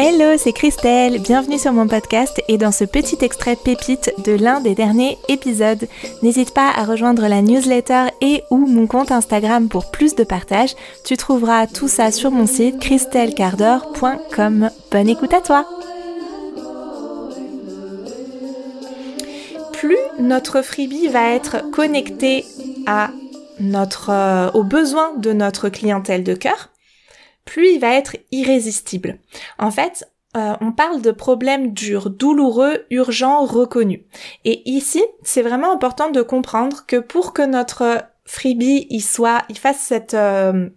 Hello, c'est Christelle, bienvenue sur mon podcast et dans ce petit extrait pépite de l'un des derniers épisodes. N'hésite pas à rejoindre la newsletter et ou mon compte Instagram pour plus de partage. Tu trouveras tout ça sur mon site christellecardor.com. Bonne écoute à toi Plus notre freebie va être connecté à notre, euh, aux besoins de notre clientèle de cœur, plus il va être irrésistible. En fait, euh, on parle de problèmes durs, douloureux, urgents, reconnus. Et ici, c'est vraiment important de comprendre que pour que notre freebie il soit, il fasse cette euh,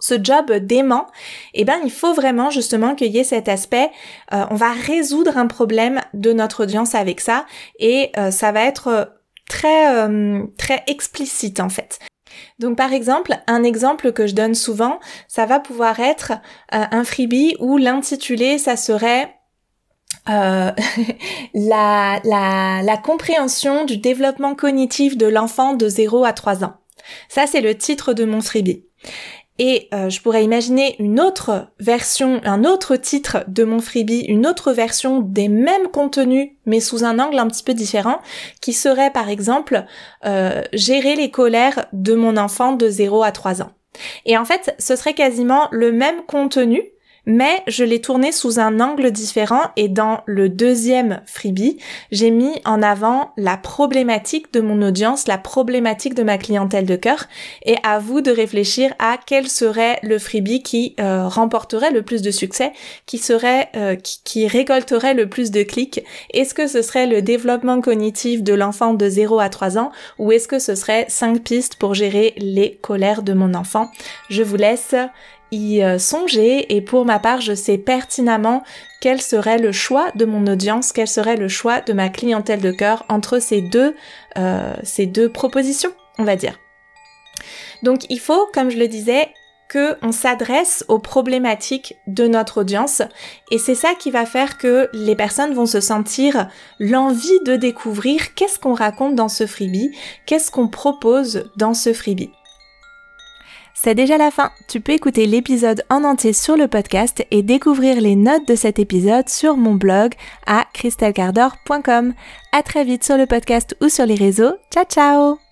ce job dément, eh ben il faut vraiment justement qu'il y ait cet aspect. Euh, on va résoudre un problème de notre audience avec ça et ça va être très très explicite en fait. Donc par exemple, un exemple que je donne souvent, ça va pouvoir être euh, un freebie où l'intitulé, ça serait euh, la, la, la compréhension du développement cognitif de l'enfant de 0 à 3 ans. Ça, c'est le titre de mon freebie. Et euh, je pourrais imaginer une autre version, un autre titre de mon freebie, une autre version des mêmes contenus, mais sous un angle un petit peu différent, qui serait par exemple euh, gérer les colères de mon enfant de 0 à 3 ans. Et en fait, ce serait quasiment le même contenu, mais je l'ai tourné sous un angle différent et dans le deuxième freebie, j'ai mis en avant la problématique de mon audience, la problématique de ma clientèle de cœur et à vous de réfléchir à quel serait le freebie qui euh, remporterait le plus de succès, qui serait euh, qui, qui, récolterait le plus de clics. Est-ce que ce serait le développement cognitif de l'enfant de 0 à 3 ans ou est-ce que ce serait 5 pistes pour gérer les colères de mon enfant? Je vous laisse y euh, songer et pour ma part, je sais pertinemment quel serait le choix de mon audience, quel serait le choix de ma clientèle de cœur entre ces deux, euh, ces deux propositions, on va dire. Donc il faut, comme je le disais, que on s'adresse aux problématiques de notre audience et c'est ça qui va faire que les personnes vont se sentir l'envie de découvrir qu'est-ce qu'on raconte dans ce freebie, qu'est-ce qu'on propose dans ce freebie. C'est déjà la fin. Tu peux écouter l'épisode en entier sur le podcast et découvrir les notes de cet épisode sur mon blog à christelcardor.com. À très vite sur le podcast ou sur les réseaux. Ciao ciao